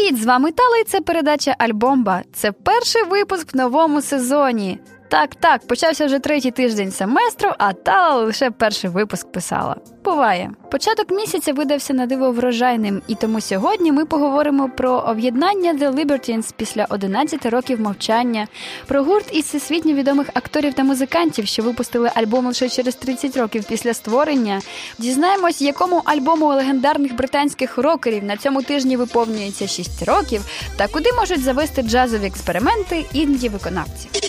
Привіт, з вами Тали. це передача Альбомба. Це перший випуск в новому сезоні. Так, так, почався вже третій тиждень семестру, а Тала лише перший випуск писала. Буває. Початок місяця видався на диво врожайним, і тому сьогодні ми поговоримо про об'єднання The Libertines після 11 років мовчання, про гурт із всесвітньо відомих акторів та музикантів, що випустили альбом лише через 30 років після створення. Дізнаємось, якому альбому легендарних британських рокерів на цьому тижні виповнюється 6 років, та куди можуть завести джазові експерименти інді виконавці.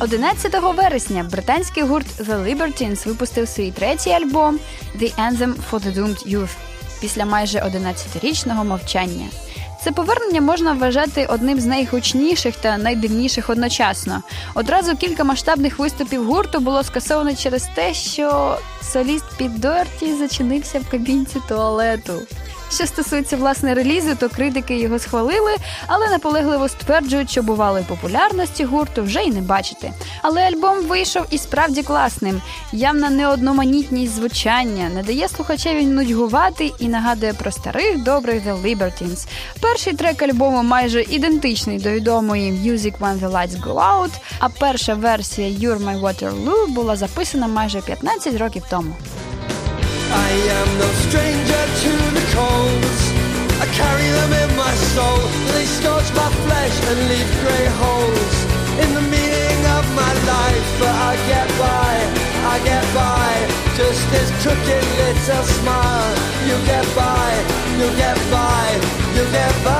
11 вересня британський гурт The Libertines випустив свій третій альбом The Anthem for the Doomed Youth після майже 11-річного мовчання. Це повернення можна вважати одним з найгучніших та найдивніших одночасно. Одразу кілька масштабних виступів гурту було скасовано через те, що соліст Під Дорті зачинився в кабінці туалету. Що стосується власне релізу, то критики його схвалили, але наполегливо стверджують, що бувалої популярності гурту вже й не бачити. Але альбом вийшов і справді класним. Явна неодноманітність звучання не дає слухачеві нудьгувати і нагадує про старих добрих The Libertines. Перший трек альбому майже ідентичний до відомої Music When the Lights Go Out, а перша версія You're My Waterloo була записана майже 15 років тому. I am no stranger carry them in my soul. They scorch my flesh and leave grey holes in the meaning of my life. But I get by, I get by. Just this crooked little smile. You get by, you get by, you get by.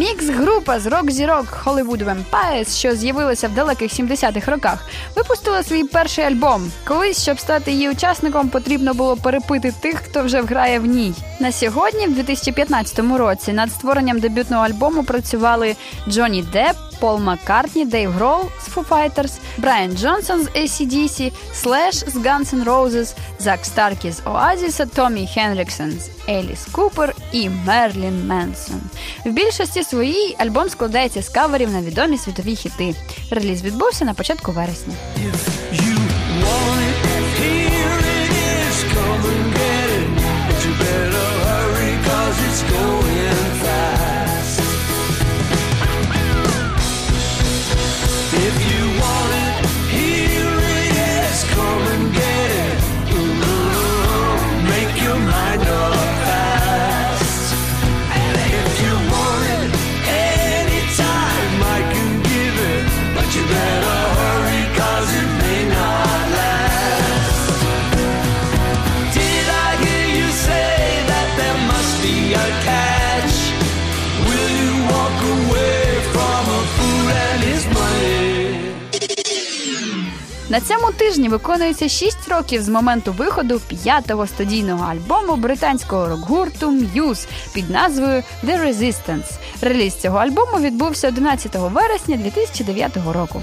Мікс-група з рок-зірок Hollywood Vampires, що з'явилася в далеких 70-х роках, випустила свій перший альбом. Колись, щоб стати її учасником, потрібно було перепити тих, хто вже грає в ній. На сьогодні, в 2015 році, над створенням дебютного альбому працювали Джонні Депп, Пол Маккартні, Дейв Грол з Foo Fighters, Брайан Джонсон з AC/DC, Слеш з Guns N' Roses, Зак Старкі з Оазіса, Томі Хенріксон з Еліс Купер і Мерлін Менсон. В більшості своїй альбом складається з каверів на відомі світові хіти. Реліз відбувся на початку вересня. На цьому тижні виконується 6 років з моменту виходу п'ятого студійного альбому британського рок-гурту Muse під назвою The Resistance. Реліз цього альбому відбувся 11 вересня 2009 року.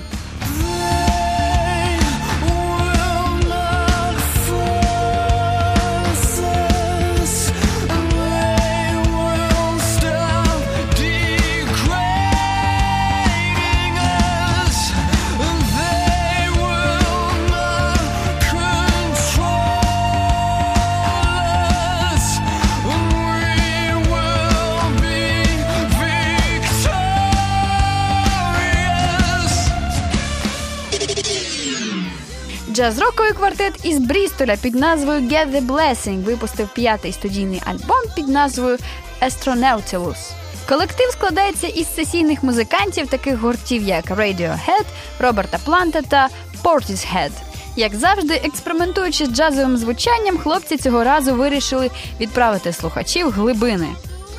Джаз-роковий квартет із Брістоля під назвою Get the Blessing випустив п'ятий студійний альбом під назвою Astronautilus. Колектив складається із сесійних музикантів, таких гуртів, як Radiohead, Роберта Планта та Portishead. Як завжди, експериментуючи з джазовим звучанням, хлопці цього разу вирішили відправити слухачів глибини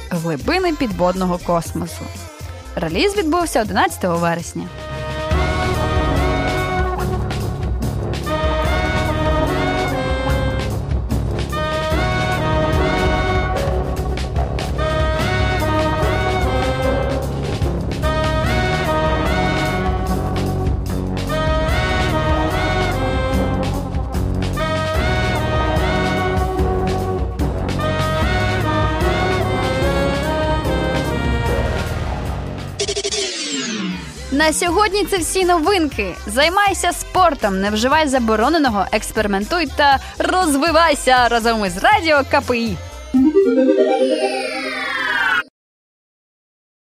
глибини підводного космосу. Реліз відбувся 11 вересня. На сьогодні це всі новинки. Займайся спортом, не вживай забороненого, експериментуй та розвивайся разом із радіо КПІ.